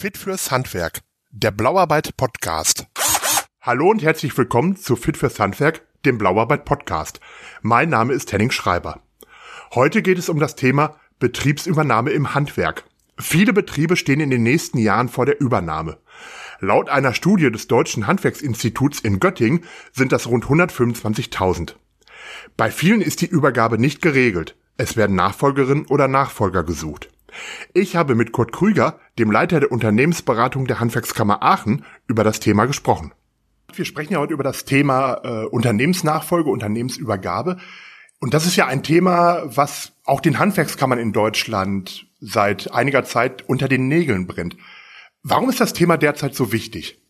Fit fürs Handwerk, der Blauarbeit Podcast. Hallo und herzlich willkommen zu Fit fürs Handwerk, dem Blauarbeit Podcast. Mein Name ist Henning Schreiber. Heute geht es um das Thema Betriebsübernahme im Handwerk. Viele Betriebe stehen in den nächsten Jahren vor der Übernahme. Laut einer Studie des Deutschen Handwerksinstituts in Göttingen sind das rund 125.000. Bei vielen ist die Übergabe nicht geregelt. Es werden Nachfolgerinnen oder Nachfolger gesucht. Ich habe mit Kurt Krüger, dem Leiter der Unternehmensberatung der Handwerkskammer Aachen, über das Thema gesprochen. Wir sprechen ja heute über das Thema äh, Unternehmensnachfolge, Unternehmensübergabe. Und das ist ja ein Thema, was auch den Handwerkskammern in Deutschland seit einiger Zeit unter den Nägeln brennt. Warum ist das Thema derzeit so wichtig?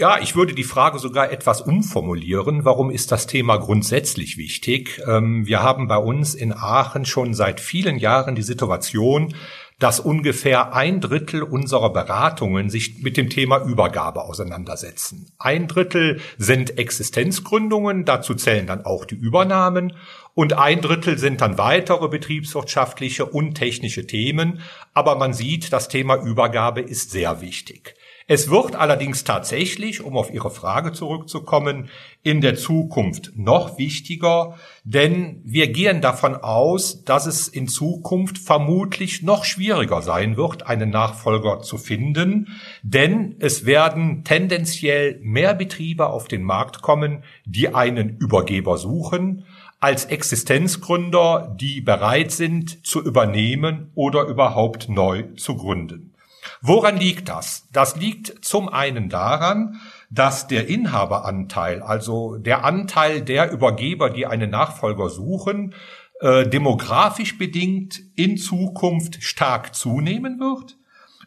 Ja, ich würde die Frage sogar etwas umformulieren. Warum ist das Thema grundsätzlich wichtig? Ähm, wir haben bei uns in Aachen schon seit vielen Jahren die Situation, dass ungefähr ein Drittel unserer Beratungen sich mit dem Thema Übergabe auseinandersetzen. Ein Drittel sind Existenzgründungen, dazu zählen dann auch die Übernahmen und ein Drittel sind dann weitere betriebswirtschaftliche und technische Themen. Aber man sieht, das Thema Übergabe ist sehr wichtig. Es wird allerdings tatsächlich, um auf Ihre Frage zurückzukommen, in der Zukunft noch wichtiger, denn wir gehen davon aus, dass es in Zukunft vermutlich noch schwieriger sein wird, einen Nachfolger zu finden, denn es werden tendenziell mehr Betriebe auf den Markt kommen, die einen Übergeber suchen, als Existenzgründer, die bereit sind zu übernehmen oder überhaupt neu zu gründen. Woran liegt das? Das liegt zum einen daran, dass der Inhaberanteil, also der Anteil der Übergeber, die einen Nachfolger suchen, äh, demografisch bedingt in Zukunft stark zunehmen wird.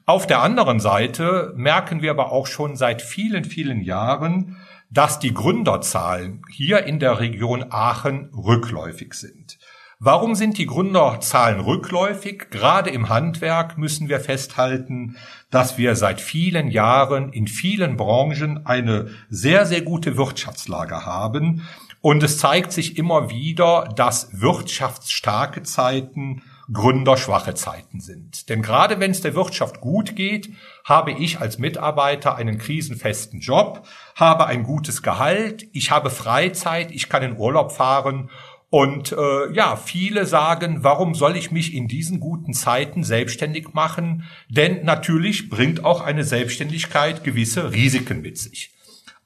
Auf der anderen Seite merken wir aber auch schon seit vielen, vielen Jahren, dass die Gründerzahlen hier in der Region Aachen rückläufig sind. Warum sind die Gründerzahlen rückläufig? Gerade im Handwerk müssen wir festhalten, dass wir seit vielen Jahren in vielen Branchen eine sehr, sehr gute Wirtschaftslage haben. Und es zeigt sich immer wieder, dass wirtschaftsstarke Zeiten gründerschwache Zeiten sind. Denn gerade wenn es der Wirtschaft gut geht, habe ich als Mitarbeiter einen krisenfesten Job, habe ein gutes Gehalt, ich habe Freizeit, ich kann in Urlaub fahren und äh, ja, viele sagen, warum soll ich mich in diesen guten Zeiten selbstständig machen? Denn natürlich bringt auch eine Selbstständigkeit gewisse Risiken mit sich.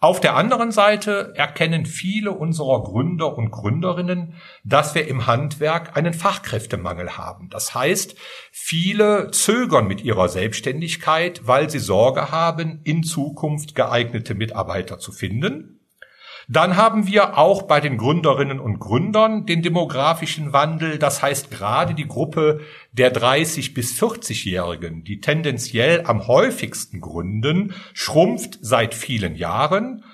Auf der anderen Seite erkennen viele unserer Gründer und Gründerinnen, dass wir im Handwerk einen Fachkräftemangel haben. Das heißt, viele zögern mit ihrer Selbstständigkeit, weil sie Sorge haben, in Zukunft geeignete Mitarbeiter zu finden. Dann haben wir auch bei den Gründerinnen und Gründern den demografischen Wandel. Das heißt, gerade die Gruppe der 30 bis 40-Jährigen, die tendenziell am häufigsten gründen, schrumpft seit vielen Jahren.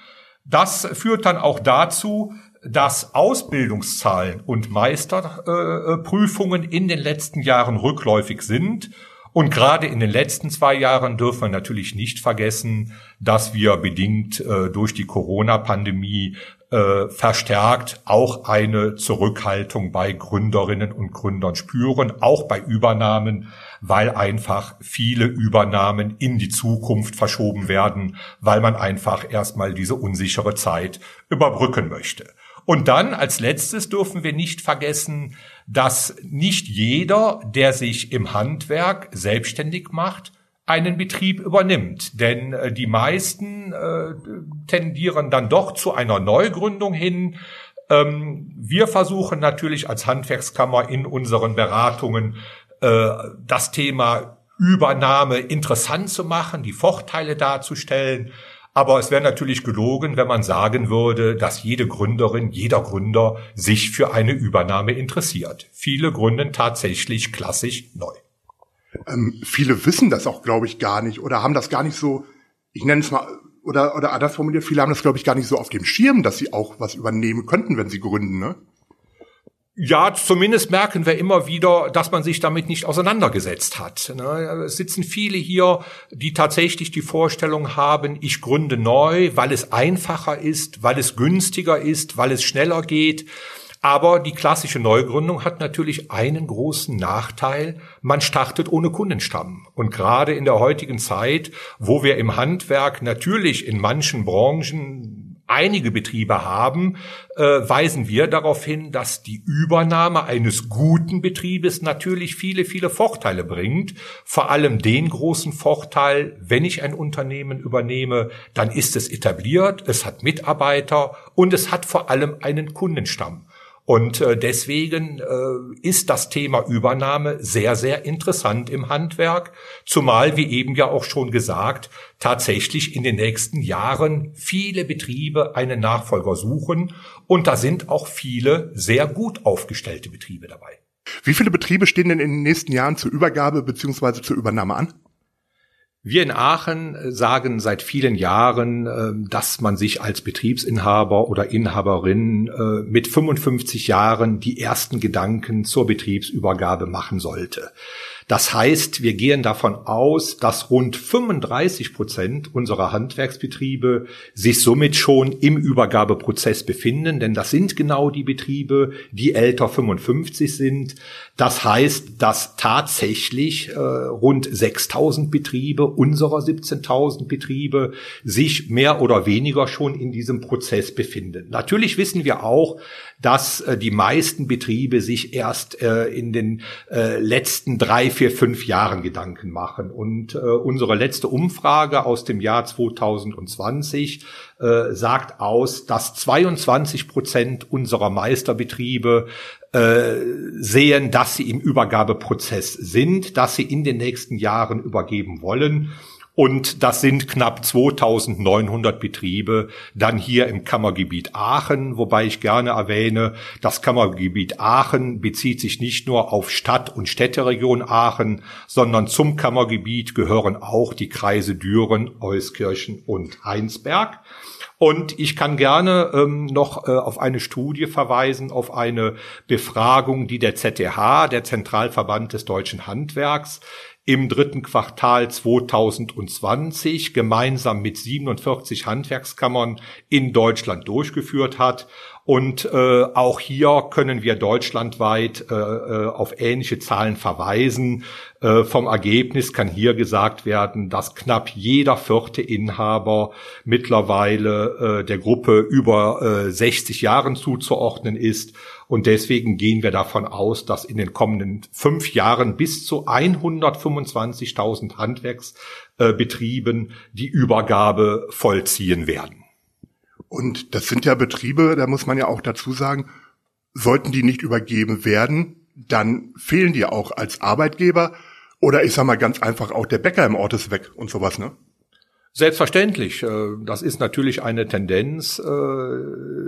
Das führt dann auch dazu, dass Ausbildungszahlen und Meisterprüfungen in den letzten Jahren rückläufig sind und gerade in den letzten zwei Jahren dürfen wir natürlich nicht vergessen, dass wir bedingt äh, durch die Corona-Pandemie äh, verstärkt auch eine Zurückhaltung bei Gründerinnen und Gründern spüren, auch bei Übernahmen, weil einfach viele Übernahmen in die Zukunft verschoben werden, weil man einfach erstmal diese unsichere Zeit überbrücken möchte. Und dann als letztes dürfen wir nicht vergessen, dass nicht jeder, der sich im Handwerk selbstständig macht, einen Betrieb übernimmt. Denn äh, die meisten äh, tendieren dann doch zu einer Neugründung hin. Ähm, wir versuchen natürlich als Handwerkskammer in unseren Beratungen äh, das Thema Übernahme interessant zu machen, die Vorteile darzustellen. Aber es wäre natürlich gelogen, wenn man sagen würde, dass jede Gründerin, jeder Gründer sich für eine Übernahme interessiert. Viele gründen tatsächlich klassisch neu. Ähm, viele wissen das auch, glaube ich, gar nicht oder haben das gar nicht so, ich nenne es mal, oder, oder anders formuliert, viele haben das, glaube ich, gar nicht so auf dem Schirm, dass sie auch was übernehmen könnten, wenn sie gründen, ne? Ja, zumindest merken wir immer wieder, dass man sich damit nicht auseinandergesetzt hat. Ne? Es sitzen viele hier, die tatsächlich die Vorstellung haben, ich gründe neu, weil es einfacher ist, weil es günstiger ist, weil es schneller geht. Aber die klassische Neugründung hat natürlich einen großen Nachteil. Man startet ohne Kundenstamm. Und gerade in der heutigen Zeit, wo wir im Handwerk natürlich in manchen Branchen einige Betriebe haben, äh, weisen wir darauf hin, dass die Übernahme eines guten Betriebes natürlich viele, viele Vorteile bringt. Vor allem den großen Vorteil, wenn ich ein Unternehmen übernehme, dann ist es etabliert, es hat Mitarbeiter und es hat vor allem einen Kundenstamm. Und äh, deswegen äh, ist das Thema Übernahme sehr, sehr interessant im Handwerk, zumal, wie eben ja auch schon gesagt, tatsächlich in den nächsten Jahren viele Betriebe einen Nachfolger suchen und da sind auch viele sehr gut aufgestellte Betriebe dabei. Wie viele Betriebe stehen denn in den nächsten Jahren zur Übergabe beziehungsweise zur Übernahme an? Wir in Aachen äh, sagen seit vielen Jahren, ähm, dass man sich als Betriebsinhaber oder Inhaberin äh, mit 55 Jahren die ersten Gedanken zur Betriebsübergabe machen sollte. Das heißt, wir gehen davon aus, dass rund 35 Prozent unserer Handwerksbetriebe sich somit schon im Übergabeprozess befinden, denn das sind genau die Betriebe, die älter 55 sind. Das heißt, dass tatsächlich äh, rund 6000 Betriebe unserer 17.000 Betriebe sich mehr oder weniger schon in diesem Prozess befinden. Natürlich wissen wir auch, dass äh, die meisten Betriebe sich erst äh, in den äh, letzten drei, vier, fünf Jahren Gedanken machen. Und äh, unsere letzte Umfrage aus dem Jahr 2020 äh, sagt aus, dass 22 Prozent unserer Meisterbetriebe äh, sehen, dass sie im Übergabeprozess sind, dass sie in den nächsten Jahren übergeben wollen. Und das sind knapp 2900 Betriebe dann hier im Kammergebiet Aachen, wobei ich gerne erwähne, das Kammergebiet Aachen bezieht sich nicht nur auf Stadt- und Städteregion Aachen, sondern zum Kammergebiet gehören auch die Kreise Düren, Euskirchen und Heinsberg. Und ich kann gerne ähm, noch äh, auf eine Studie verweisen, auf eine Befragung, die der ZDH, der Zentralverband des deutschen Handwerks, im dritten Quartal 2020 gemeinsam mit 47 Handwerkskammern in Deutschland durchgeführt hat. Und äh, auch hier können wir deutschlandweit äh, äh, auf ähnliche Zahlen verweisen. Äh, vom Ergebnis kann hier gesagt werden, dass knapp jeder vierte Inhaber mittlerweile äh, der Gruppe über äh, 60 Jahren zuzuordnen ist. Und deswegen gehen wir davon aus, dass in den kommenden fünf Jahren bis zu 125.000 Handwerksbetrieben äh, die Übergabe vollziehen werden. Und das sind ja Betriebe, da muss man ja auch dazu sagen, sollten die nicht übergeben werden, dann fehlen die auch als Arbeitgeber. Oder ich sag mal ganz einfach, auch der Bäcker im Ort ist weg und sowas, ne? Selbstverständlich. Äh, das ist natürlich eine Tendenz, äh,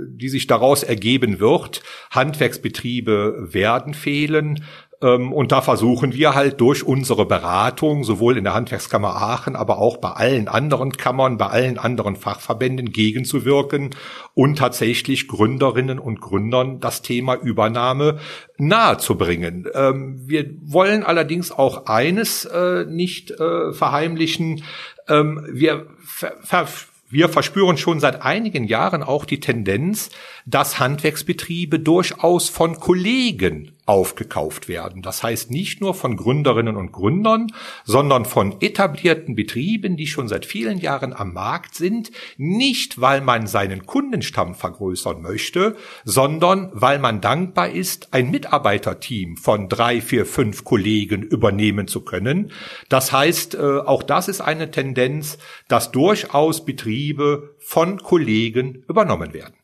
die sich daraus ergeben wird. Handwerksbetriebe werden fehlen. Ähm, und da versuchen wir halt durch unsere Beratung, sowohl in der Handwerkskammer Aachen, aber auch bei allen anderen Kammern, bei allen anderen Fachverbänden gegenzuwirken und tatsächlich Gründerinnen und Gründern das Thema Übernahme nahezubringen. Ähm, wir wollen allerdings auch eines äh, nicht verheimlichen. Ähm, wir ver wir verspüren schon seit einigen Jahren auch die Tendenz, dass Handwerksbetriebe durchaus von Kollegen aufgekauft werden. Das heißt nicht nur von Gründerinnen und Gründern, sondern von etablierten Betrieben, die schon seit vielen Jahren am Markt sind, nicht weil man seinen Kundenstamm vergrößern möchte, sondern weil man dankbar ist, ein Mitarbeiterteam von drei, vier, fünf Kollegen übernehmen zu können. Das heißt, äh, auch das ist eine Tendenz, dass durchaus Betriebe von Kollegen übernommen werden.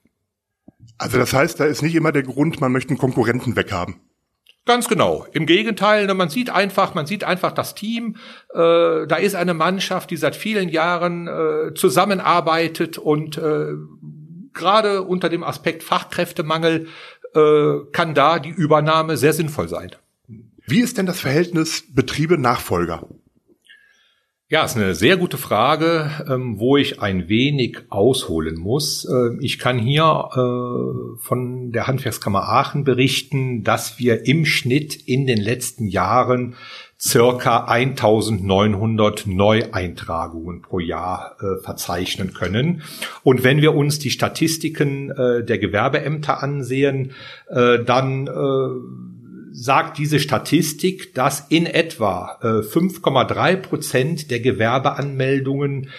Also das heißt, da ist nicht immer der Grund, man möchte einen Konkurrenten weghaben. Ganz genau. Im Gegenteil, ne, man sieht einfach, man sieht einfach das Team. Äh, da ist eine Mannschaft, die seit vielen Jahren äh, zusammenarbeitet und äh, gerade unter dem Aspekt Fachkräftemangel kann da die Übernahme sehr sinnvoll sein. Wie ist denn das Verhältnis Betriebe-Nachfolger? Ja, ist eine sehr gute Frage, ähm, wo ich ein wenig ausholen muss. Äh, ich kann hier äh, von der Handwerkskammer Aachen berichten, dass wir im Schnitt in den letzten Jahren circa 1900 Neueintragungen pro Jahr äh, verzeichnen können. Und wenn wir uns die Statistiken äh, der Gewerbeämter ansehen, dann sagt diese Statistik, dass in etwa 5,3 äh, Prozent der Gewerbeanmeldungen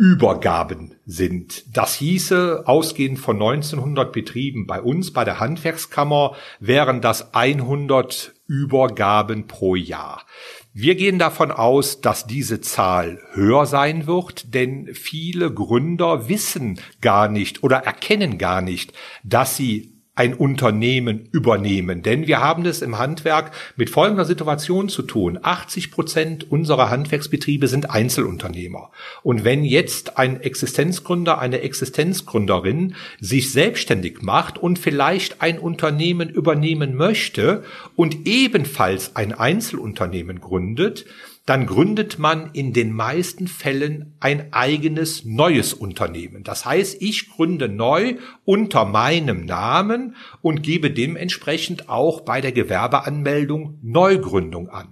Übergaben sind. Das hieße, ausgehend von 1900 Betrieben bei uns, bei der Handwerkskammer, wären das 100 Übergaben pro Jahr. Wir gehen davon aus, dass diese Zahl höher sein wird, denn viele Gründer wissen gar nicht oder erkennen gar nicht, dass sie ein Unternehmen übernehmen. Denn wir haben es im Handwerk mit folgender Situation zu tun. 80 Prozent unserer Handwerksbetriebe sind Einzelunternehmer. Und wenn jetzt ein Existenzgründer, eine Existenzgründerin sich selbstständig macht und vielleicht ein Unternehmen übernehmen möchte und ebenfalls ein Einzelunternehmen gründet, dann gründet man in den meisten Fällen ein eigenes neues Unternehmen. Das heißt, ich gründe neu unter meinem Namen und gebe dementsprechend auch bei der Gewerbeanmeldung Neugründung an.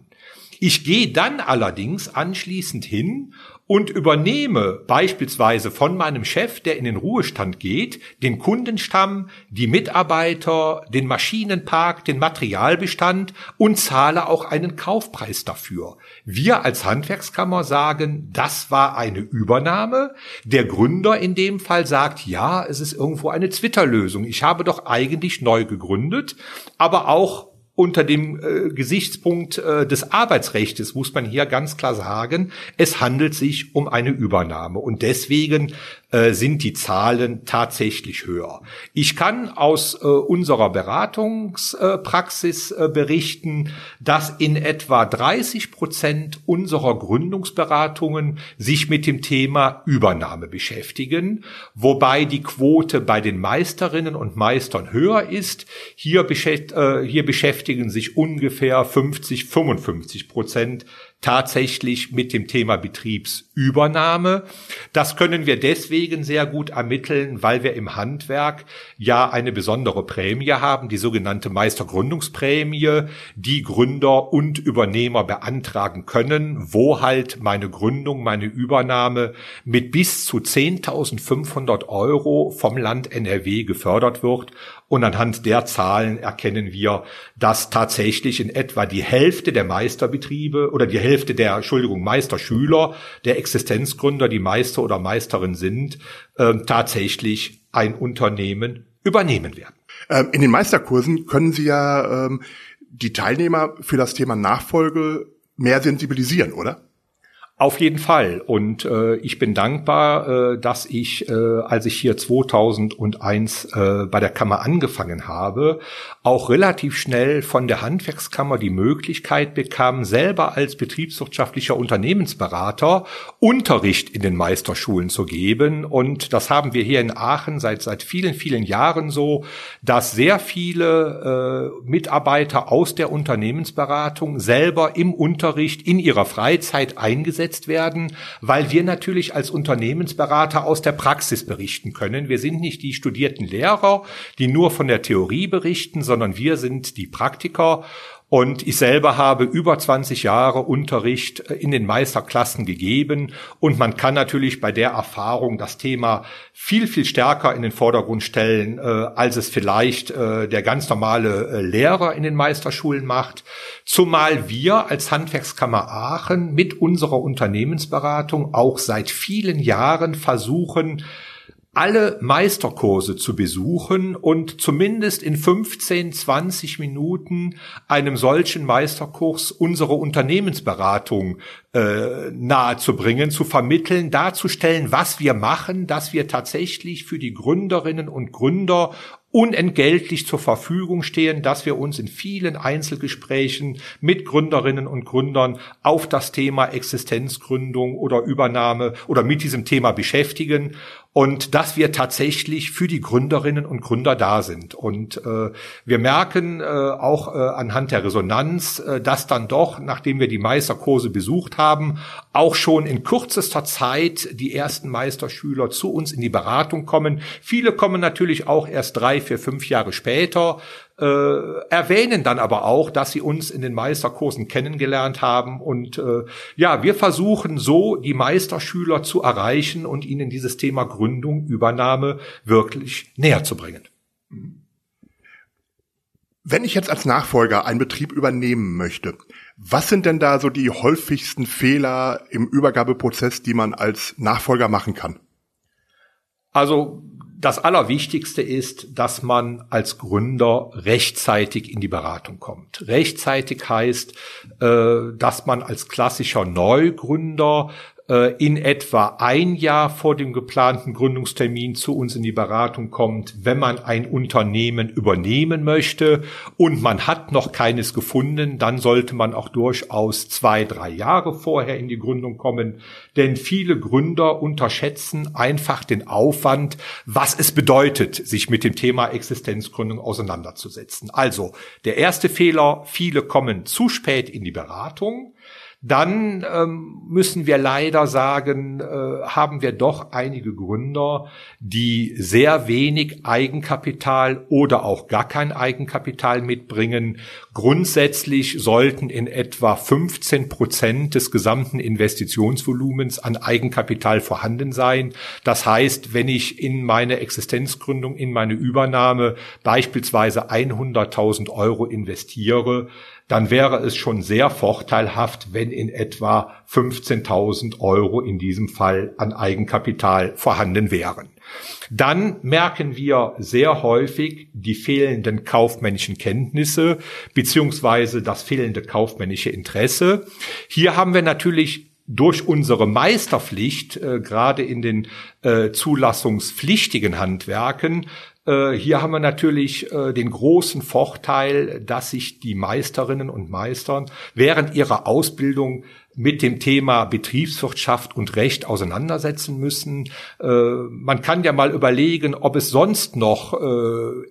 Ich gehe dann allerdings anschließend hin und übernehme beispielsweise von meinem Chef, der in den Ruhestand geht, den Kundenstamm, die Mitarbeiter, den Maschinenpark, den Materialbestand und zahle auch einen Kaufpreis dafür. Wir als Handwerkskammer sagen, das war eine Übernahme. Der Gründer in dem Fall sagt, ja, es ist irgendwo eine Zwitterlösung. Ich habe doch eigentlich neu gegründet, aber auch unter dem äh, Gesichtspunkt äh, des Arbeitsrechts muss man hier ganz klar sagen, es handelt sich um eine Übernahme. Und deswegen äh, sind die Zahlen tatsächlich höher. Ich kann aus äh, unserer Beratungspraxis äh, berichten, dass in etwa 30 Prozent unserer Gründungsberatungen sich mit dem Thema Übernahme beschäftigen, wobei die Quote bei den Meisterinnen und Meistern höher ist. Hier, beschäft, äh, hier beschäftigen sich ungefähr 50, 55 Prozent tatsächlich mit dem Thema Betriebsübernahme. Das können wir deswegen sehr gut ermitteln, weil wir im Handwerk ja eine besondere Prämie haben, die sogenannte Meistergründungsprämie, die Gründer und Übernehmer beantragen können, wo halt meine Gründung, meine Übernahme mit bis zu 10.500 Euro vom Land NRW gefördert wird und anhand der Zahlen erkennen wir, dass tatsächlich in etwa die Hälfte der Meisterbetriebe oder die Hälfte der, Entschuldigung, Meisterschüler, der Existenzgründer, die Meister oder Meisterin sind, äh, tatsächlich ein Unternehmen übernehmen werden. Ähm, in den Meisterkursen können Sie ja ähm, die Teilnehmer für das Thema Nachfolge mehr sensibilisieren, oder? Auf jeden Fall. Und äh, ich bin dankbar, äh, dass ich, äh, als ich hier 2001 äh, bei der Kammer angefangen habe, auch relativ schnell von der Handwerkskammer die Möglichkeit bekam, selber als betriebswirtschaftlicher Unternehmensberater Unterricht in den Meisterschulen zu geben. Und das haben wir hier in Aachen seit seit vielen, vielen Jahren so, dass sehr viele äh, Mitarbeiter aus der Unternehmensberatung selber im Unterricht in ihrer Freizeit eingesetzt eingesetzt werden, weil wir natürlich als Unternehmensberater aus der Praxis berichten können. Wir sind nicht die studierten Lehrer, die nur von der Theorie berichten, sondern wir sind die Praktiker und ich selber habe über 20 Jahre Unterricht in den Meisterklassen gegeben. Und man kann natürlich bei der Erfahrung das Thema viel, viel stärker in den Vordergrund stellen, äh, als es vielleicht äh, der ganz normale äh, Lehrer in den Meisterschulen macht. Zumal wir als Handwerkskammer Aachen mit unserer Unternehmensberatung auch seit vielen Jahren versuchen, alle Meisterkurse zu besuchen und zumindest in 15, 20 Minuten einem solchen Meisterkurs unsere Unternehmensberatung äh, nahezubringen, zu vermitteln, darzustellen, was wir machen, dass wir tatsächlich für die Gründerinnen und Gründer unentgeltlich zur Verfügung stehen, dass wir uns in vielen Einzelgesprächen mit Gründerinnen und Gründern auf das Thema Existenzgründung oder Übernahme oder mit diesem Thema beschäftigen und dass wir tatsächlich für die Gründerinnen und Gründer da sind. Und äh, wir merken äh, auch äh, anhand der Resonanz, äh, dass dann doch, nachdem wir die Meisterkurse besucht haben, auch schon in kürzester Zeit die ersten Meisterschüler zu uns in die Beratung kommen. Viele kommen natürlich auch erst drei, vier, fünf Jahre später, äh, erwähnen dann aber auch, dass sie uns in den Meisterkursen kennengelernt haben. Und äh, ja, wir versuchen so, die Meisterschüler zu erreichen und ihnen dieses Thema Gründung, Übernahme wirklich näher zu bringen. Wenn ich jetzt als Nachfolger einen Betrieb übernehmen möchte, was sind denn da so die häufigsten Fehler im Übergabeprozess, die man als Nachfolger machen kann? Also das Allerwichtigste ist, dass man als Gründer rechtzeitig in die Beratung kommt. Rechtzeitig heißt, äh, dass man als klassischer Neugründer in etwa ein Jahr vor dem geplanten Gründungstermin zu uns in die Beratung kommt, wenn man ein Unternehmen übernehmen möchte und man hat noch keines gefunden, dann sollte man auch durchaus zwei, drei Jahre vorher in die Gründung kommen, denn viele Gründer unterschätzen einfach den Aufwand, was es bedeutet, sich mit dem Thema Existenzgründung auseinanderzusetzen. Also der erste Fehler, viele kommen zu spät in die Beratung dann ähm, müssen wir leider sagen, äh, haben wir doch einige Gründer, die sehr wenig Eigenkapital oder auch gar kein Eigenkapital mitbringen. Grundsätzlich sollten in etwa 15 Prozent des gesamten Investitionsvolumens an Eigenkapital vorhanden sein. Das heißt, wenn ich in meine Existenzgründung, in meine Übernahme beispielsweise 100.000 Euro investiere, dann wäre es schon sehr vorteilhaft, wenn in etwa 15.000 Euro in diesem Fall an Eigenkapital vorhanden wären. Dann merken wir sehr häufig die fehlenden kaufmännischen Kenntnisse beziehungsweise das fehlende kaufmännische Interesse. Hier haben wir natürlich durch unsere Meisterpflicht, äh, gerade in den äh, zulassungspflichtigen Handwerken, hier haben wir natürlich äh, den großen Vorteil, dass sich die Meisterinnen und Meistern während ihrer Ausbildung mit dem Thema Betriebswirtschaft und Recht auseinandersetzen müssen. Äh, man kann ja mal überlegen, ob es sonst noch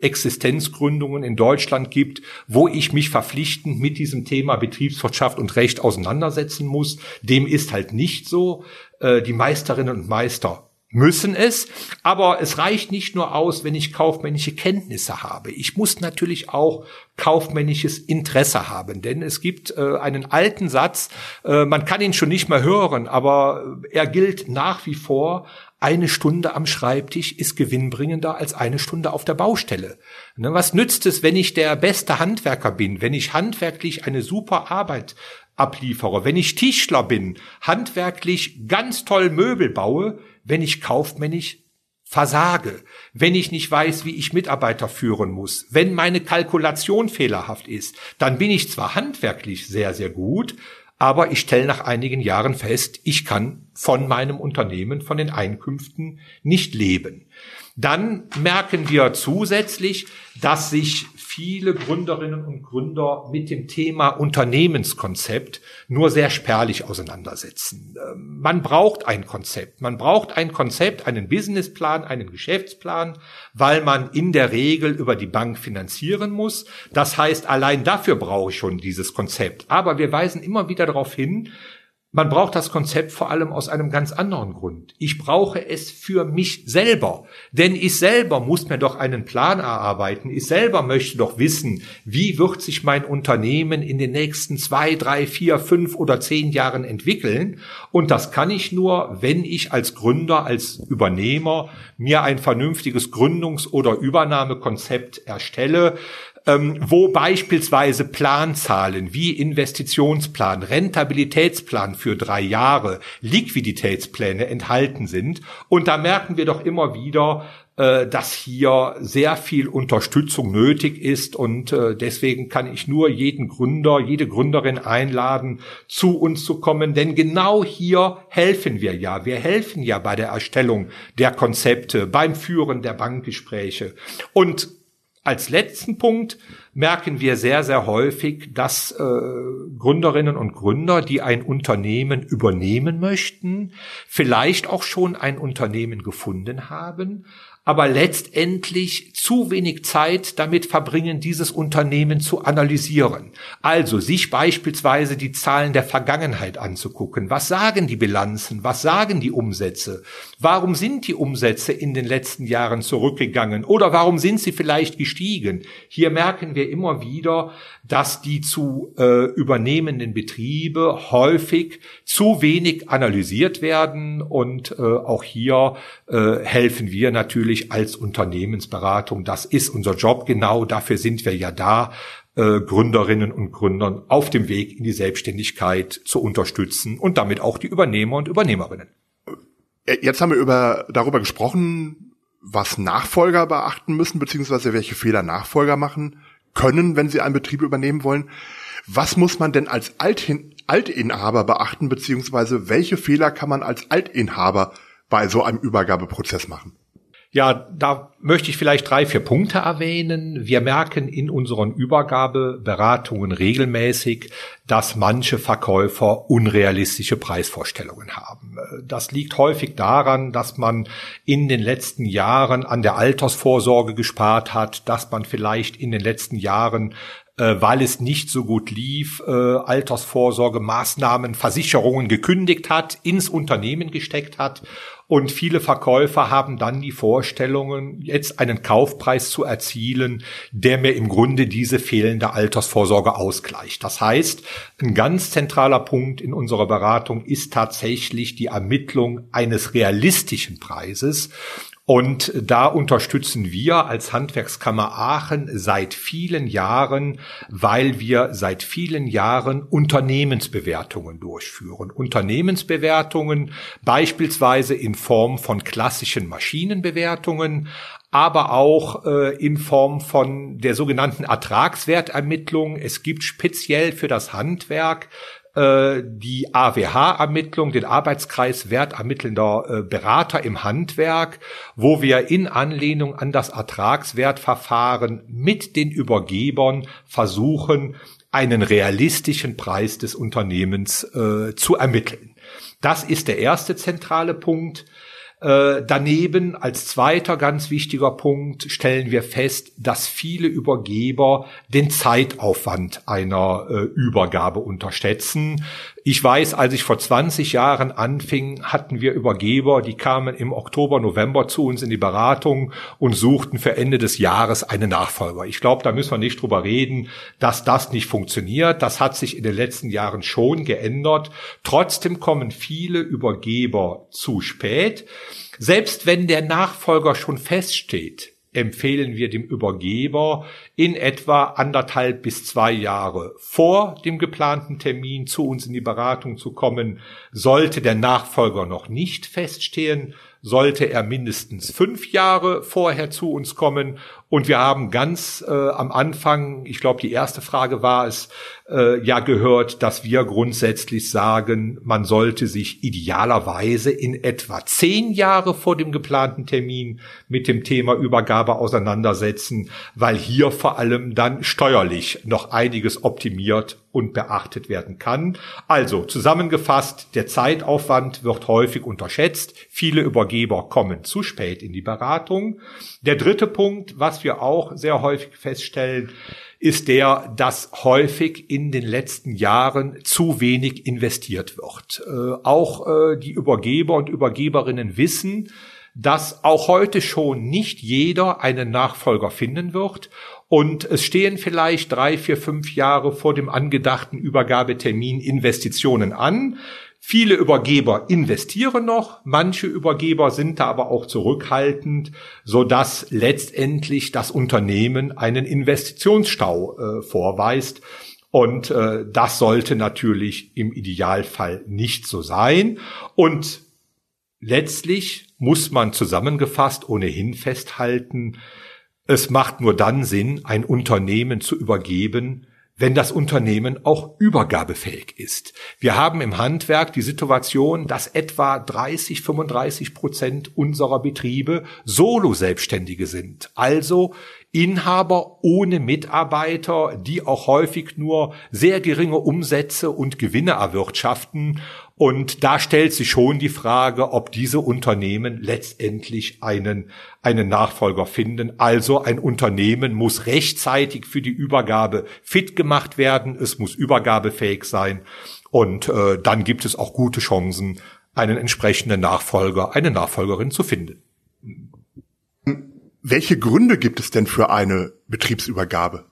Existenzgründungen in Deutschland gibt, wo ich mich verpflichtend mit diesem Thema Betriebswirtschaft und Recht auseinandersetzen muss. Dem ist halt nicht so. Die Meisterinnen und Meister müssen es, aber es reicht nicht nur aus, wenn ich kaufmännische Kenntnisse habe. Ich muss natürlich auch kaufmännisches Interesse haben, denn es gibt äh, einen alten Satz, äh, man kann ihn schon nicht mehr hören, aber er gilt nach wie vor, eine Stunde am Schreibtisch ist gewinnbringender als eine Stunde auf der Baustelle. Ne, was nützt es, wenn ich der beste Handwerker bin, wenn ich handwerklich eine super Arbeit abliefere, wenn ich Tischler bin, handwerklich ganz toll Möbel baue, wenn ich kaufmännisch versage, wenn ich nicht weiß, wie ich Mitarbeiter führen muss, wenn meine Kalkulation fehlerhaft ist, dann bin ich zwar handwerklich sehr, sehr gut, aber ich stelle nach einigen Jahren fest, ich kann von meinem Unternehmen, von den Einkünften nicht leben. Dann merken wir zusätzlich, dass sich viele Gründerinnen und Gründer mit dem Thema Unternehmenskonzept nur sehr spärlich auseinandersetzen. Ähm, man braucht ein Konzept. Man braucht ein Konzept, einen Businessplan, einen Geschäftsplan, weil man in der Regel über die Bank finanzieren muss. Das heißt, allein dafür brauche ich schon dieses Konzept. Aber wir weisen immer wieder darauf hin, man braucht das Konzept vor allem aus einem ganz anderen Grund. Ich brauche es für mich selber. Denn ich selber muss mir doch einen Plan erarbeiten. Ich selber möchte doch wissen, wie wird sich mein Unternehmen in den nächsten zwei, drei, vier, fünf oder zehn Jahren entwickeln. Und das kann ich nur, wenn ich als Gründer, als Übernehmer mir ein vernünftiges Gründungs- oder Übernahmekonzept erstelle, ähm, wo beispielsweise Planzahlen wie Investitionsplan, Rentabilitätsplan für drei Jahre, Liquiditätspläne enthalten sind. Und da merken wir doch immer wieder, äh, dass hier sehr viel Unterstützung nötig ist und äh, deswegen kann ich nur jeden Gründer, jede Gründerin einladen, zu uns zu kommen, denn genau hier helfen wir ja. Wir helfen ja bei der Erstellung der Konzepte, beim Führen der Bankgespräche und als letzten Punkt merken wir sehr, sehr häufig, dass äh, Gründerinnen und Gründer, die ein Unternehmen übernehmen möchten, vielleicht auch schon ein Unternehmen gefunden haben, aber letztendlich zu wenig Zeit damit verbringen, dieses Unternehmen zu analysieren. Also sich beispielsweise die Zahlen der Vergangenheit anzugucken. Was sagen die Bilanzen? Was sagen die Umsätze? Warum sind die Umsätze in den letzten Jahren zurückgegangen? Oder warum sind sie vielleicht gestiegen? Hier merken wir immer wieder, dass die zu äh, übernehmenden Betriebe häufig zu wenig analysiert werden und äh, auch hier äh, helfen wir natürlich als Unternehmensberatung. Das ist unser Job genau, dafür sind wir ja da, äh, Gründerinnen und Gründern auf dem Weg in die Selbstständigkeit zu unterstützen und damit auch die Übernehmer und Übernehmerinnen. Äh, jetzt haben wir über, darüber gesprochen, was Nachfolger beachten müssen, beziehungsweise welche Fehler Nachfolger machen können, wenn sie einen Betrieb übernehmen wollen. Was muss man denn als Altin Altinhaber beachten, beziehungsweise welche Fehler kann man als Altinhaber bei so einem Übergabeprozess machen? Ja, da möchte ich vielleicht drei, vier Punkte erwähnen. Wir merken in unseren Übergabeberatungen regelmäßig, dass manche Verkäufer unrealistische Preisvorstellungen haben. Das liegt häufig daran, dass man in den letzten Jahren an der Altersvorsorge gespart hat, dass man vielleicht in den letzten Jahren äh, weil es nicht so gut lief, äh, Altersvorsorge, Maßnahmen, Versicherungen gekündigt hat, ins Unternehmen gesteckt hat und viele Verkäufer haben dann die Vorstellungen, jetzt einen Kaufpreis zu erzielen, der mir im Grunde diese fehlende Altersvorsorge ausgleicht. Das heißt, ein ganz zentraler Punkt in unserer Beratung ist tatsächlich die Ermittlung eines realistischen Preises. Und da unterstützen wir als Handwerkskammer Aachen seit vielen Jahren, weil wir seit vielen Jahren Unternehmensbewertungen durchführen. Unternehmensbewertungen beispielsweise in Form von klassischen Maschinenbewertungen, aber auch äh, in Form von der sogenannten Ertragswertermittlung. Es gibt speziell für das Handwerk äh, die AWH-Ermittlung, den Arbeitskreis wertermittelnder äh, Berater im Handwerk, wo wir in Anlehnung an das Ertragswertverfahren mit den Übergebern versuchen, einen realistischen Preis des Unternehmens äh, zu ermitteln. Das ist der erste zentrale Punkt. Äh, daneben als zweiter ganz wichtiger Punkt stellen wir fest, dass viele Übergeber den Zeitaufwand einer äh, Übergabe unterschätzen. Ich weiß, als ich vor 20 Jahren anfing, hatten wir Übergeber, die kamen im Oktober, November zu uns in die Beratung und suchten für Ende des Jahres einen Nachfolger. Ich glaube, da müssen wir nicht drüber reden, dass das nicht funktioniert. Das hat sich in den letzten Jahren schon geändert. Trotzdem kommen viele Übergeber zu spät. Selbst wenn der Nachfolger schon feststeht, empfehlen wir dem Übergeber in etwa anderthalb bis zwei Jahre vor dem geplanten Termin zu uns in die Beratung zu kommen. Sollte der Nachfolger noch nicht feststehen, sollte er mindestens fünf Jahre vorher zu uns kommen. Und wir haben ganz äh, am Anfang, ich glaube, die erste Frage war es, äh, ja gehört, dass wir grundsätzlich sagen, man sollte sich idealerweise in etwa zehn Jahre vor dem geplanten Termin mit dem Thema Übergabe auseinandersetzen, weil hier vor allem dann steuerlich noch einiges optimiert und beachtet werden kann. Also zusammengefasst, der Zeitaufwand wird häufig unterschätzt. Viele Übergeber kommen zu spät in die Beratung. Der dritte Punkt, was wir auch sehr häufig feststellen, ist der, dass häufig in den letzten Jahren zu wenig investiert wird. Äh, auch äh, die Übergeber und Übergeberinnen wissen, dass auch heute schon nicht jeder einen Nachfolger finden wird und es stehen vielleicht drei, vier, fünf Jahre vor dem angedachten Übergabetermin Investitionen an. Viele Übergeber investieren noch, manche Übergeber sind da aber auch zurückhaltend, so dass letztendlich das Unternehmen einen Investitionsstau äh, vorweist. Und äh, das sollte natürlich im Idealfall nicht so sein. Und letztlich muss man zusammengefasst ohnehin festhalten, es macht nur dann Sinn, ein Unternehmen zu übergeben, wenn das Unternehmen auch übergabefähig ist. Wir haben im Handwerk die Situation, dass etwa 30, 35 Prozent unserer Betriebe Solo-Selbstständige sind. Also Inhaber ohne Mitarbeiter, die auch häufig nur sehr geringe Umsätze und Gewinne erwirtschaften. Und da stellt sich schon die Frage, ob diese Unternehmen letztendlich einen, einen Nachfolger finden. Also ein Unternehmen muss rechtzeitig für die Übergabe fit gemacht werden. Es muss übergabefähig sein. Und äh, dann gibt es auch gute Chancen, einen entsprechenden Nachfolger, eine Nachfolgerin zu finden. Welche Gründe gibt es denn für eine Betriebsübergabe?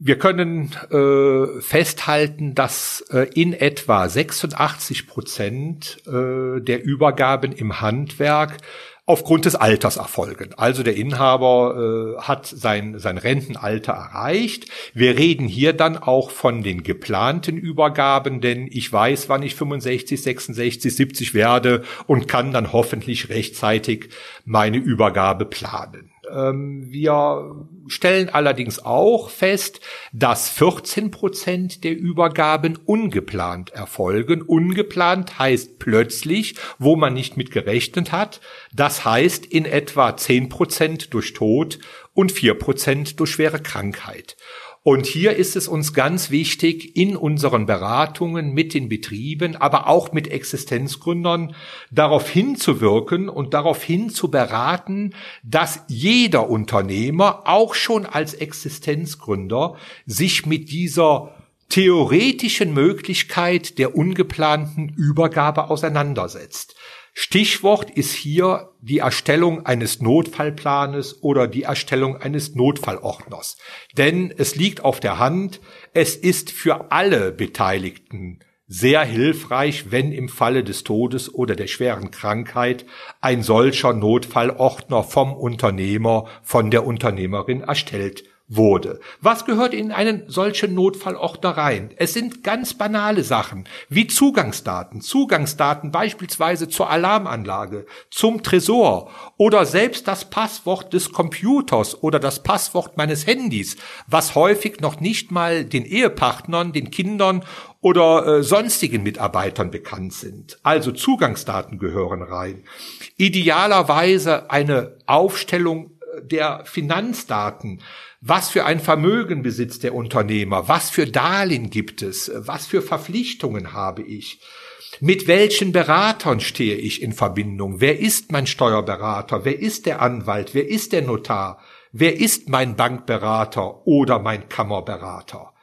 Wir können äh, festhalten, dass äh, in etwa 86 Prozent äh, der Übergaben im Handwerk aufgrund des Alters erfolgen. Also der Inhaber äh, hat sein, sein Rentenalter erreicht. Wir reden hier dann auch von den geplanten Übergaben, denn ich weiß, wann ich 65, 66, 70 werde und kann dann hoffentlich rechtzeitig meine Übergabe planen. Ähm, wir stellen allerdings auch fest, dass 14 Prozent der Übergaben ungeplant erfolgen. Ungeplant heißt plötzlich, wo man nicht mit gerechnet hat. Das heißt in etwa 10 Prozent durch Tod und 4 Prozent durch schwere Krankheit. Und hier ist es uns ganz wichtig, in unseren Beratungen mit den Betrieben, aber auch mit Existenzgründern darauf hinzuwirken und darauf hin zu beraten, dass jeder Unternehmer, auch schon als Existenzgründer, sich mit dieser theoretischen Möglichkeit der ungeplanten Übergabe auseinandersetzt. Stichwort ist hier die Erstellung eines Notfallplanes oder die Erstellung eines Notfallordners. Denn es liegt auf der Hand, es ist für alle Beteiligten sehr hilfreich, wenn im Falle des Todes oder der schweren Krankheit ein solcher Notfallordner vom Unternehmer, von der Unternehmerin erstellt wurde. Was gehört in einen solchen Notfallordner rein? Es sind ganz banale Sachen wie Zugangsdaten, Zugangsdaten beispielsweise zur Alarmanlage, zum Tresor oder selbst das Passwort des Computers oder das Passwort meines Handys, was häufig noch nicht mal den Ehepartnern, den Kindern oder äh, sonstigen Mitarbeitern bekannt sind. Also Zugangsdaten gehören rein. Idealerweise eine Aufstellung der Finanzdaten, was für ein Vermögen besitzt der Unternehmer? Was für Darlehen gibt es? Was für Verpflichtungen habe ich? Mit welchen Beratern stehe ich in Verbindung? Wer ist mein Steuerberater? Wer ist der Anwalt? Wer ist der Notar? Wer ist mein Bankberater oder mein Kammerberater?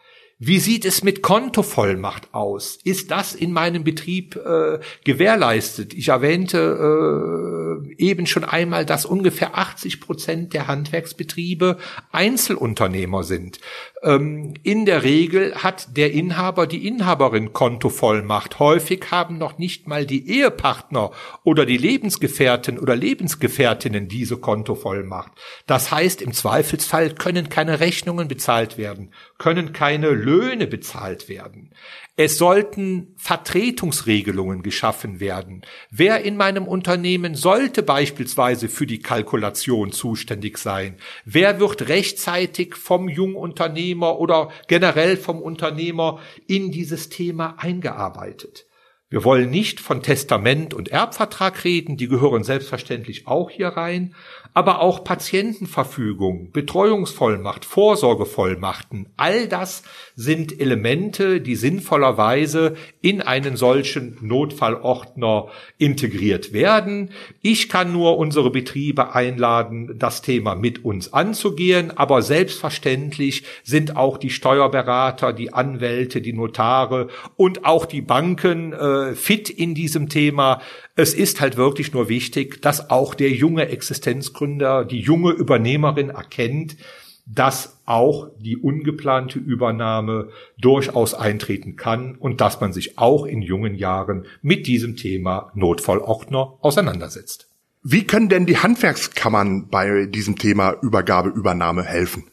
Wie sieht es mit Kontovollmacht aus? Ist das in meinem Betrieb äh, gewährleistet? Ich erwähnte äh, eben schon einmal, dass ungefähr 80 Prozent der Handwerksbetriebe Einzelunternehmer sind. Ähm, in der Regel hat der Inhaber die Inhaberin Kontovollmacht. Häufig haben noch nicht mal die Ehepartner oder die Lebensgefährten oder Lebensgefährtinnen diese Kontovollmacht. Das heißt, im Zweifelsfall können keine Rechnungen bezahlt werden, können keine Löhne bezahlt werden. Es sollten Vertretungsregelungen geschaffen werden. Wer in meinem Unternehmen sollte beispielsweise für die Kalkulation zuständig sein? Wer wird rechtzeitig vom Jungunternehmer oder generell vom Unternehmer in dieses Thema eingearbeitet? Wir wollen nicht von Testament und Erbvertrag reden, die gehören selbstverständlich auch hier rein, aber auch Patientenverfügung, Betreuungsvollmacht, Vorsorgevollmachten, all das sind Elemente, die sinnvollerweise in einen solchen Notfallordner integriert werden. Ich kann nur unsere Betriebe einladen, das Thema mit uns anzugehen, aber selbstverständlich sind auch die Steuerberater, die Anwälte, die Notare und auch die Banken äh, fit in diesem Thema. Es ist halt wirklich nur wichtig, dass auch der junge Existenzgründer, die junge Übernehmerin erkennt, dass auch die ungeplante Übernahme durchaus eintreten kann und dass man sich auch in jungen Jahren mit diesem Thema Notfallordner auseinandersetzt. Wie können denn die Handwerkskammern bei diesem Thema Übergabe, Übernahme helfen?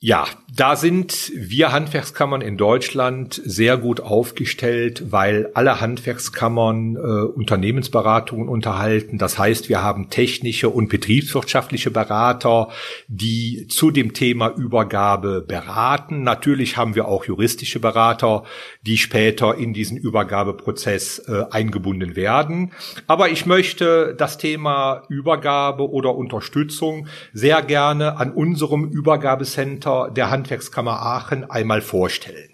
Ja, da sind wir Handwerkskammern in Deutschland sehr gut aufgestellt, weil alle Handwerkskammern äh, Unternehmensberatungen unterhalten. Das heißt, wir haben technische und betriebswirtschaftliche Berater, die zu dem Thema Übergabe beraten. Natürlich haben wir auch juristische Berater, die später in diesen Übergabeprozess äh, eingebunden werden. Aber ich möchte das Thema Übergabe oder Unterstützung sehr gerne an unserem Übergabecenter Vertreter der Handwerkskammer Aachen einmal vorstellen.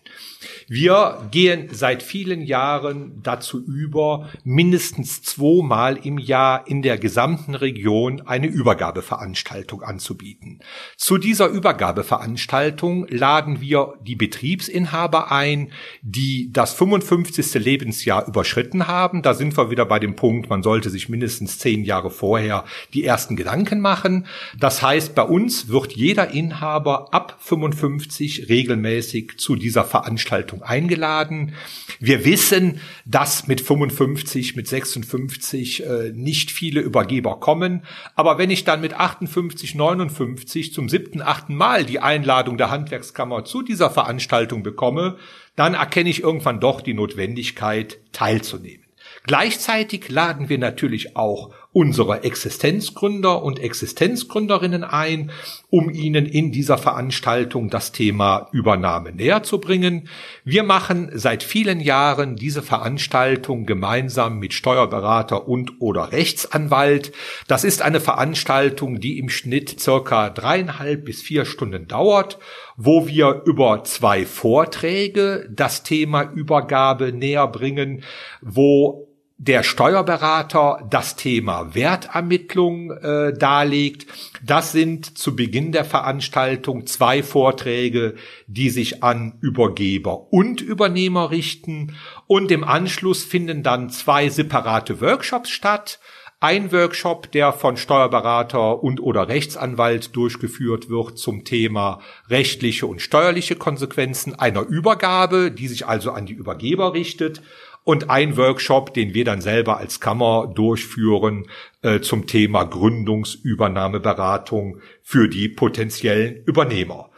Wir gehen seit vielen Jahren dazu über, mindestens zweimal im Jahr in der gesamten Region eine Übergabeveranstaltung anzubieten. Zu dieser Übergabeveranstaltung laden wir die Betriebsinhaber ein, die das 55. Lebensjahr überschritten haben. Da sind wir wieder bei dem Punkt, man sollte sich mindestens zehn Jahre vorher die ersten Gedanken machen. Das heißt, bei uns wird jeder Inhaber ab 55 regelmäßig zu dieser Veranstaltung Veranstaltung eingeladen. Wir wissen, dass mit 55, mit 56 äh, nicht viele Übergeber kommen. Aber wenn ich dann mit 58, 59 zum siebten, achten Mal die Einladung der Handwerkskammer zu dieser Veranstaltung bekomme, dann erkenne ich irgendwann doch die Notwendigkeit, teilzunehmen. Gleichzeitig laden wir natürlich auch unsere Existenzgründer und Existenzgründerinnen ein, um ihnen in dieser Veranstaltung das Thema Übernahme näher zu bringen. Wir machen seit vielen Jahren diese Veranstaltung gemeinsam mit Steuerberater und oder Rechtsanwalt. Das ist eine Veranstaltung, die im Schnitt circa dreieinhalb bis vier Stunden dauert, wo wir über zwei Vorträge das Thema Übergabe näher bringen, wo der Steuerberater das Thema Wertermittlung äh, darlegt. Das sind zu Beginn der Veranstaltung zwei Vorträge, die sich an Übergeber und Übernehmer richten. Und im Anschluss finden dann zwei separate Workshops statt. Ein Workshop, der von Steuerberater und oder Rechtsanwalt durchgeführt wird zum Thema rechtliche und steuerliche Konsequenzen einer Übergabe, die sich also an die Übergeber richtet und ein Workshop, den wir dann selber als Kammer durchführen äh, zum Thema Gründungsübernahmeberatung für die potenziellen Übernehmer.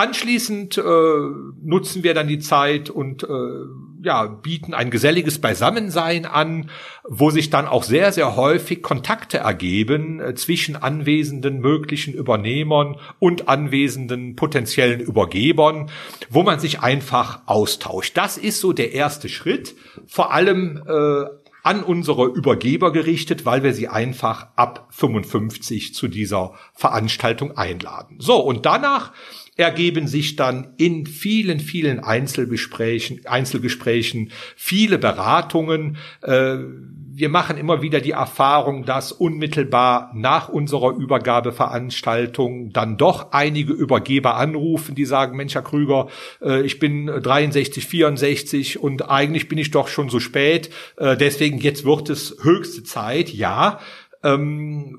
Anschließend äh, nutzen wir dann die Zeit und äh, ja, bieten ein geselliges Beisammensein an, wo sich dann auch sehr, sehr häufig Kontakte ergeben äh, zwischen anwesenden möglichen Übernehmern und anwesenden potenziellen Übergebern, wo man sich einfach austauscht. Das ist so der erste Schritt, vor allem äh, an unsere Übergeber gerichtet, weil wir sie einfach ab 55 zu dieser Veranstaltung einladen. So, und danach ergeben sich dann in vielen, vielen Einzelgesprächen, Einzelgesprächen viele Beratungen. Äh, wir machen immer wieder die Erfahrung, dass unmittelbar nach unserer Übergabeveranstaltung dann doch einige Übergeber anrufen, die sagen, Mensch, Herr Krüger, äh, ich bin 63, 64 und eigentlich bin ich doch schon so spät. Äh, deswegen jetzt wird es höchste Zeit. Ja, ähm,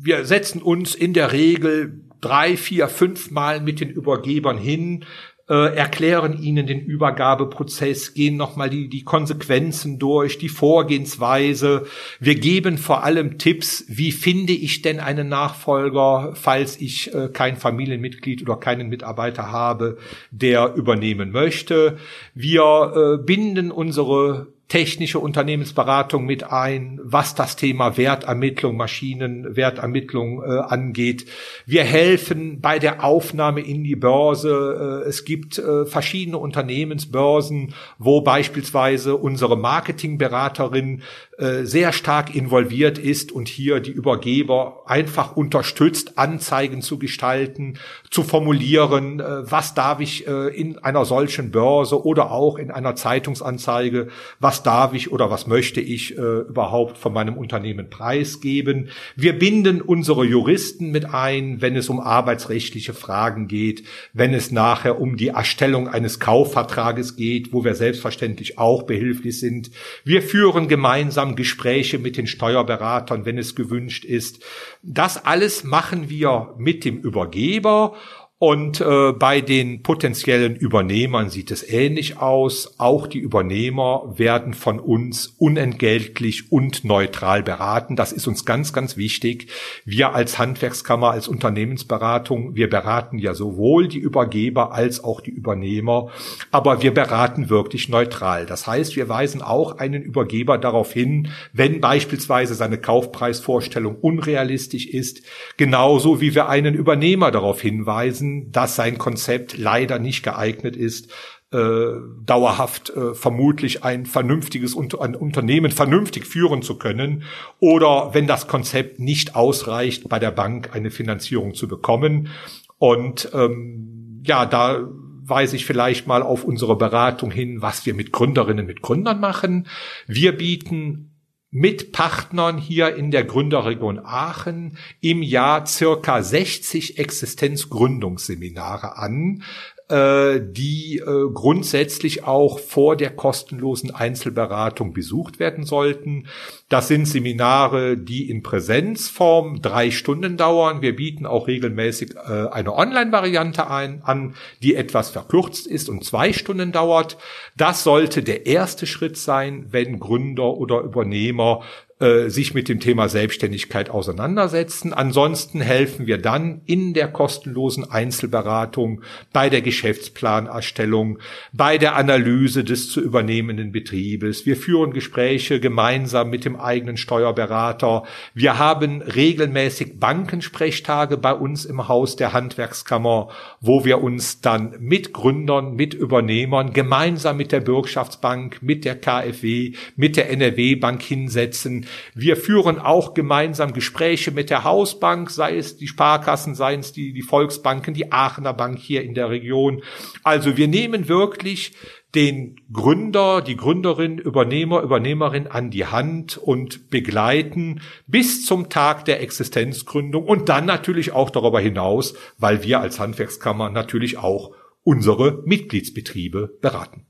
wir setzen uns in der Regel drei, vier, fünf Mal mit den Übergebern hin, äh, erklären ihnen den Übergabeprozess, gehen nochmal die, die Konsequenzen durch, die Vorgehensweise. Wir geben vor allem Tipps, wie finde ich denn einen Nachfolger, falls ich äh, kein Familienmitglied oder keinen Mitarbeiter habe, der übernehmen möchte. Wir äh, binden unsere technische Unternehmensberatung mit ein, was das Thema Wertermittlung, Maschinenwertermittlung äh, angeht. Wir helfen bei der Aufnahme in die Börse. Äh, es gibt äh, verschiedene Unternehmensbörsen, wo beispielsweise unsere Marketingberaterin äh, sehr stark involviert ist und hier die Übergeber einfach unterstützt, Anzeigen zu gestalten, zu formulieren, äh, was darf ich äh, in einer solchen Börse oder auch in einer Zeitungsanzeige, was darf ich oder was möchte ich überhaupt von meinem Unternehmen preisgeben. Wir binden unsere Juristen mit ein, wenn es um arbeitsrechtliche Fragen geht, wenn es nachher um die Erstellung eines Kaufvertrages geht, wo wir selbstverständlich auch behilflich sind. Wir führen gemeinsam Gespräche mit den Steuerberatern, wenn es gewünscht ist. Das alles machen wir mit dem Übergeber Und äh, bei den potenziellen Übernehmern sieht es ähnlich aus. Auch die Übernehmer werden von uns unentgeltlich und neutral beraten. Das ist uns ganz, ganz wichtig. Wir als Handwerkskammer, als Unternehmensberatung, wir beraten ja sowohl die Übergeber als auch die Übernehmer, aber wir beraten wirklich neutral. Das heißt, wir weisen auch einen Übergeber darauf hin, wenn beispielsweise seine Kaufpreisvorstellung unrealistisch ist, genauso wie wir einen Übernehmer darauf hinweisen, wissen, dass sein Konzept leider nicht geeignet ist, äh, dauerhaft äh, vermutlich ein vernünftiges ein Unternehmen vernünftig führen zu können oder wenn das Konzept nicht ausreicht, bei der Bank eine Finanzierung zu bekommen. Und ähm, ja, da weise ich vielleicht mal auf unsere Beratung hin, was wir mit Gründerinnen, mit Gründern machen. Wir bieten mit Partnern hier in der Gründerregion Aachen im Jahr circa 60 Existenzgründungsseminare an, äh, die äh, grundsätzlich auch vor der kostenlosen Einzelberatung besucht werden sollten. Das sind Seminare, die in Präsenzform drei Stunden dauern. Wir bieten auch regelmäßig äh, eine Online-Variante ein, an, die etwas verkürzt ist und zwei Stunden dauert. Das sollte der erste Schritt sein, wenn Gründer oder Übernehmer äh, sich mit dem Thema Selbstständigkeit auseinandersetzen. Ansonsten helfen wir dann in der kostenlosen Einzelberatung, bei der Geschäftsplanerstellung, bei der Analyse des zu übernehmenden Betriebes. Wir führen Gespräche gemeinsam mit dem eigenen Steuerberater. Wir haben regelmäßig Bankensprechtage bei uns im Haus der Handwerkskammer, wo wir uns dann mit Gründern, mit Übernehmern gemeinsam mit der Bürgschaftsbank, mit der KfW, mit der NRW Bank hinsetzen, wir führen auch gemeinsam Gespräche mit der Hausbank, sei es die Sparkassen, seien es die, die Volksbanken, die Aachener Bank hier in der Region. Also wir nehmen wirklich den Gründer, die Gründerin, Übernehmer, Übernehmerin an die Hand und begleiten bis zum Tag der Existenzgründung und dann natürlich auch darüber hinaus, weil wir als Handwerkskammer natürlich auch unsere Mitgliedsbetriebe beraten.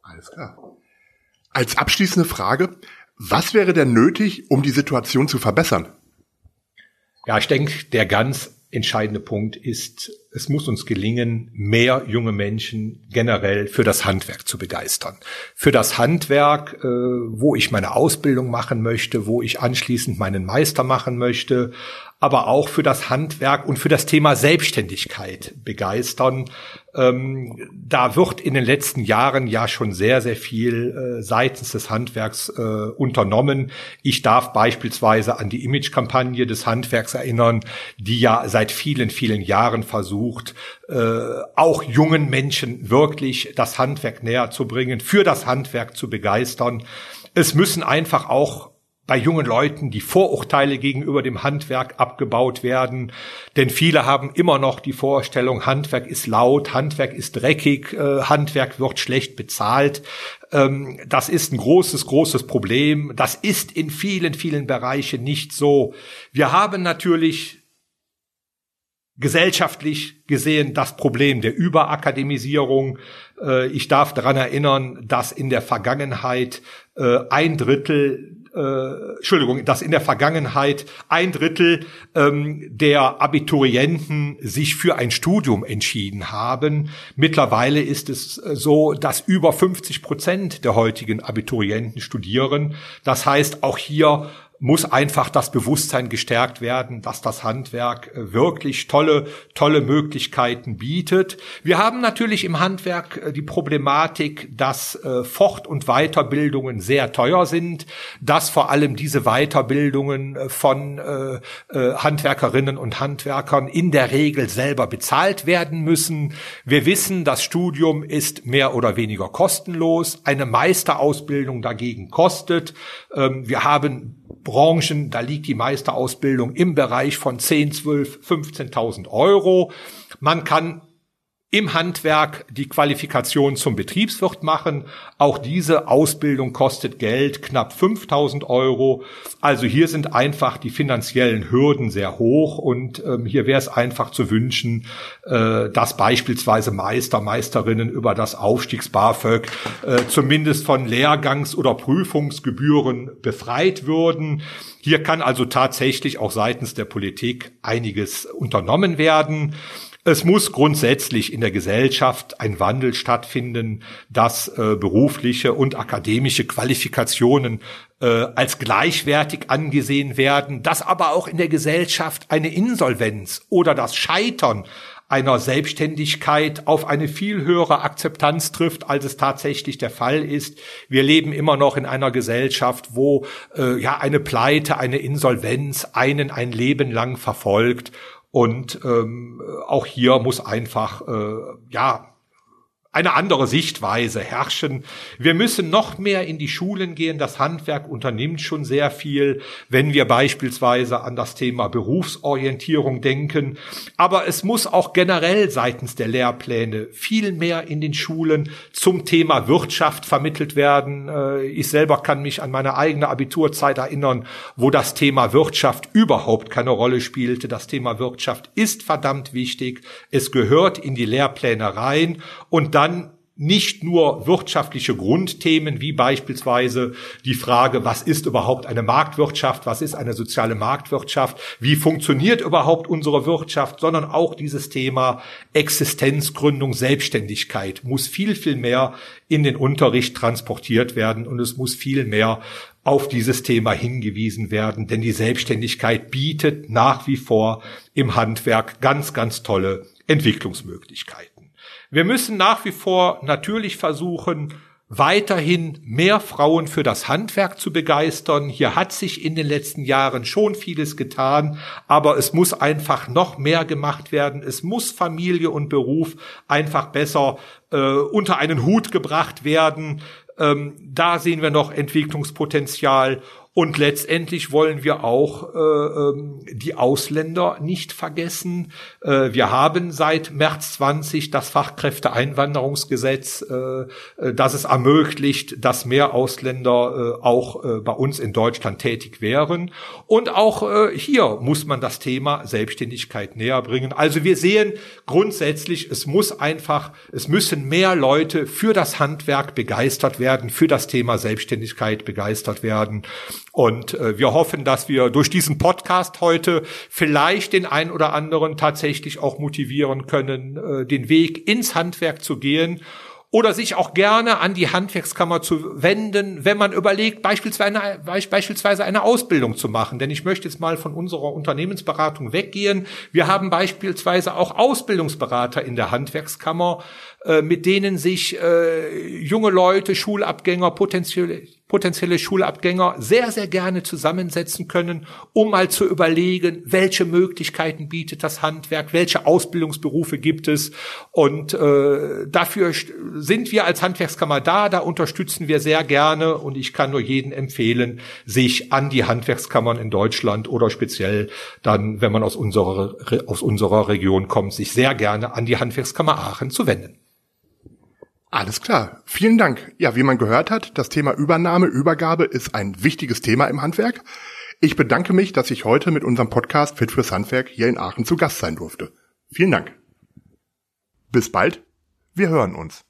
Alles klar. Als abschließende Frage, was wäre denn nötig, um die Situation zu verbessern? Ja, ich denke, der ganz entscheidende Punkt ist, es muss uns gelingen, mehr junge Menschen generell für das Handwerk zu begeistern. Für das Handwerk, äh, wo ich meine Ausbildung machen möchte, wo ich anschließend meinen Meister machen möchte, aber auch für das Handwerk und für das Thema Selbstständigkeit begeistern. Ähm, da wird in den letzten Jahren ja schon sehr, sehr viel äh, seitens des Handwerks äh, unternommen. Ich darf beispielsweise an die Imagekampagne des Handwerks erinnern, die ja seit vielen, vielen Jahren versucht, äh, auch jungen Menschen wirklich das Handwerk näher zu bringen, für das Handwerk zu begeistern. Es müssen einfach auch bei jungen Leuten die Vorurteile gegenüber dem Handwerk abgebaut werden. Denn viele haben immer noch die Vorstellung, Handwerk ist laut, Handwerk ist dreckig, äh, Handwerk wird schlecht bezahlt. Ähm, das ist ein großes, großes Problem. Das ist in vielen, vielen Bereichen nicht so. Wir haben natürlich gesellschaftlich gesehen das Problem der Überakademisierung. Äh, ich darf daran erinnern, dass in der Vergangenheit äh, ein Drittel äh, Entschuldigung, dass in der Vergangenheit ein Drittel ähm, der Abiturienten sich für ein Studium entschieden haben. Mittlerweile ist es äh, so, dass über 50 Prozent der heutigen Abiturienten studieren. Das heißt, auch hier muss einfach das Bewusstsein gestärkt werden, dass das Handwerk äh, wirklich tolle, tolle Möglichkeiten bietet. Wir haben natürlich im Handwerk äh, die Problematik, dass äh, Fort- und Weiterbildungen sehr teuer sind, dass vor allem diese Weiterbildungen von Handwerkerinnen und Handwerkern in der Regel selber bezahlt werden müssen. Wir wissen, das Studium ist mehr oder weniger kostenlos. Eine Meisterausbildung dagegen kostet. Ähm, wir haben Branchen, da liegt die Meisterausbildung im Bereich von 10, 12, 15.000 Euro. Man kann im Handwerk die Qualifikation zum Betriebswirt machen. Auch diese Ausbildung kostet Geld, knapp 5000 Euro. Also hier sind einfach die finanziellen Hürden sehr hoch und ähm, hier wäre es einfach zu wünschen, äh, dass beispielsweise Meister, Meisterinnen über das Aufstiegs-BAföG äh, zumindest von Lehrgangs- oder Prüfungsgebühren befreit würden. Hier kann also tatsächlich auch seitens der Politik einiges unternommen werden. Es muss grundsätzlich in der Gesellschaft ein Wandel stattfinden, dass äh, berufliche und akademische Qualifikationen äh, als gleichwertig angesehen werden, dass aber auch in der Gesellschaft eine Insolvenz oder das Scheitern einer Selbstständigkeit auf eine viel höhere Akzeptanz trifft, als es tatsächlich der Fall ist. Wir leben immer noch in einer Gesellschaft, wo äh, ja eine Pleite, eine Insolvenz einen ein Leben lang verfolgt. Und ähm, auch hier muss einfach äh, ja eine andere Sichtweise herrschen. Wir müssen noch mehr in die Schulen gehen. Das Handwerk unternimmt schon sehr viel, wenn wir beispielsweise an das Thema Berufsorientierung denken. Aber es muss auch generell seitens der Lehrpläne viel mehr in den Schulen zum Thema Wirtschaft vermittelt werden. Äh, ich selber kann mich an meine eigene Abiturzeit erinnern, wo das Thema Wirtschaft überhaupt keine Rolle spielte. Das Thema Wirtschaft ist verdammt wichtig. Es gehört in die Lehrpläne rein und dann nicht nur wirtschaftliche Grundthemen wie beispielsweise die Frage, was ist überhaupt eine Marktwirtschaft, was ist eine soziale Marktwirtschaft, wie funktioniert überhaupt unsere Wirtschaft, sondern auch dieses Thema Existenzgründung, Selbstständigkeit muss viel, viel mehr in den Unterricht transportiert werden und es muss viel mehr auf dieses Thema hingewiesen werden, denn die Selbstständigkeit bietet nach wie vor im Handwerk ganz, ganz tolle Entwicklungsmöglichkeiten. Wir müssen nach wie vor natürlich versuchen, weiterhin mehr Frauen für das Handwerk zu begeistern. Hier hat sich in den letzten Jahren schon vieles getan, aber es muss einfach noch mehr gemacht werden. Es muss Familie und Beruf einfach besser äh, unter einen Hut gebracht werden. Ähm, da sehen wir noch Entwicklungspotenzial und letztendlich wollen wir auch äh, ähm, die Ausländer nicht vergessen. Äh, wir haben seit März 20 das Fachkräfteeinwanderungsgesetz, äh, äh, das es ermöglicht, dass mehr Ausländer äh, auch äh, bei uns in Deutschland tätig wären. Und auch äh, hier muss man das Thema Selbstständigkeit näher bringen. Also wir sehen grundsätzlich, es muss einfach, es müssen mehr Leute für das Handwerk begeistert werden, für das Thema Selbstständigkeit begeistert werden. Und äh, wir hoffen, dass wir durch diesen Podcast heute vielleicht den einen oder anderen tatsächlich auch motivieren können, äh, den Weg ins Handwerk zu gehen oder sich auch gerne an die Handwerkskammer zu wenden, wenn man überlegt, beispielsweise eine, beispielsweise eine Ausbildung zu machen. Denn ich möchte jetzt mal von unserer Unternehmensberatung weggehen. Wir haben beispielsweise auch Ausbildungsberater in der Handwerkskammer, äh, mit denen sich äh, junge Leute, Schulabgänger, potenzielle potenzielle Schulabgänger sehr, sehr gerne zusammensetzen können, um mal zu überlegen, welche Möglichkeiten bietet das Handwerk, welche Ausbildungsberufe gibt es. Und äh, dafür sind wir als Handwerkskammer da, da unterstützen wir sehr gerne und ich kann nur jeden empfehlen, sich an die Handwerkskammern in Deutschland oder speziell dann, wenn man aus unserer, aus unserer Region kommt, sich sehr gerne an die Handwerkskammer Aachen zu wenden. Alles klar. Vielen Dank. Ja, wie man gehört hat, das Thema Übernahme, Übergabe ist ein wichtiges Thema im Handwerk. Ich bedanke mich, dass ich heute mit unserem Podcast Fit fürs Handwerk hier in Aachen zu Gast sein durfte. Vielen Dank. Bis bald. Wir hören uns.